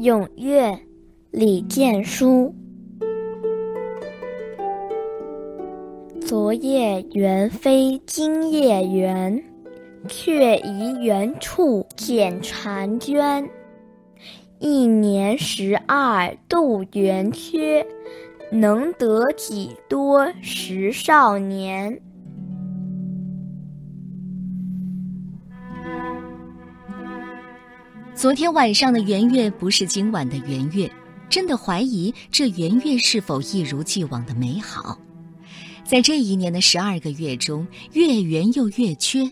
咏月，李建书。昨夜猿飞今夜圆，却疑原处见婵娟。一年十二度圆缺，能得几多时少年？昨天晚上的圆月不是今晚的圆月，真的怀疑这圆月是否一如既往的美好。在这一年的十二个月中，月圆又月缺，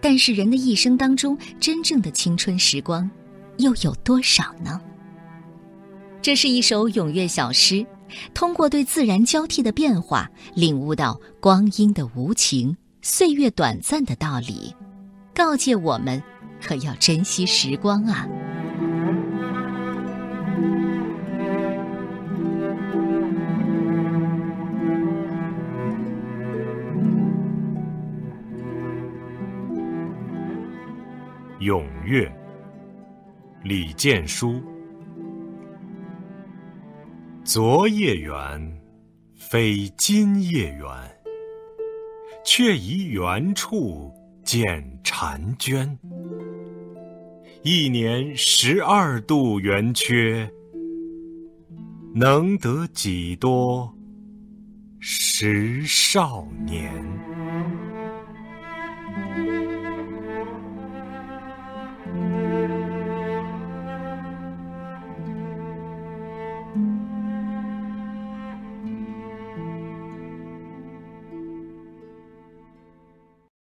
但是人的一生当中，真正的青春时光又有多少呢？这是一首咏月小诗，通过对自然交替的变化，领悟到光阴的无情、岁月短暂的道理，告诫我们。可要珍惜时光啊！咏月，李建书。昨夜圆，非今夜圆，却疑圆处见婵娟。一年十二度圆缺，能得几多十少年？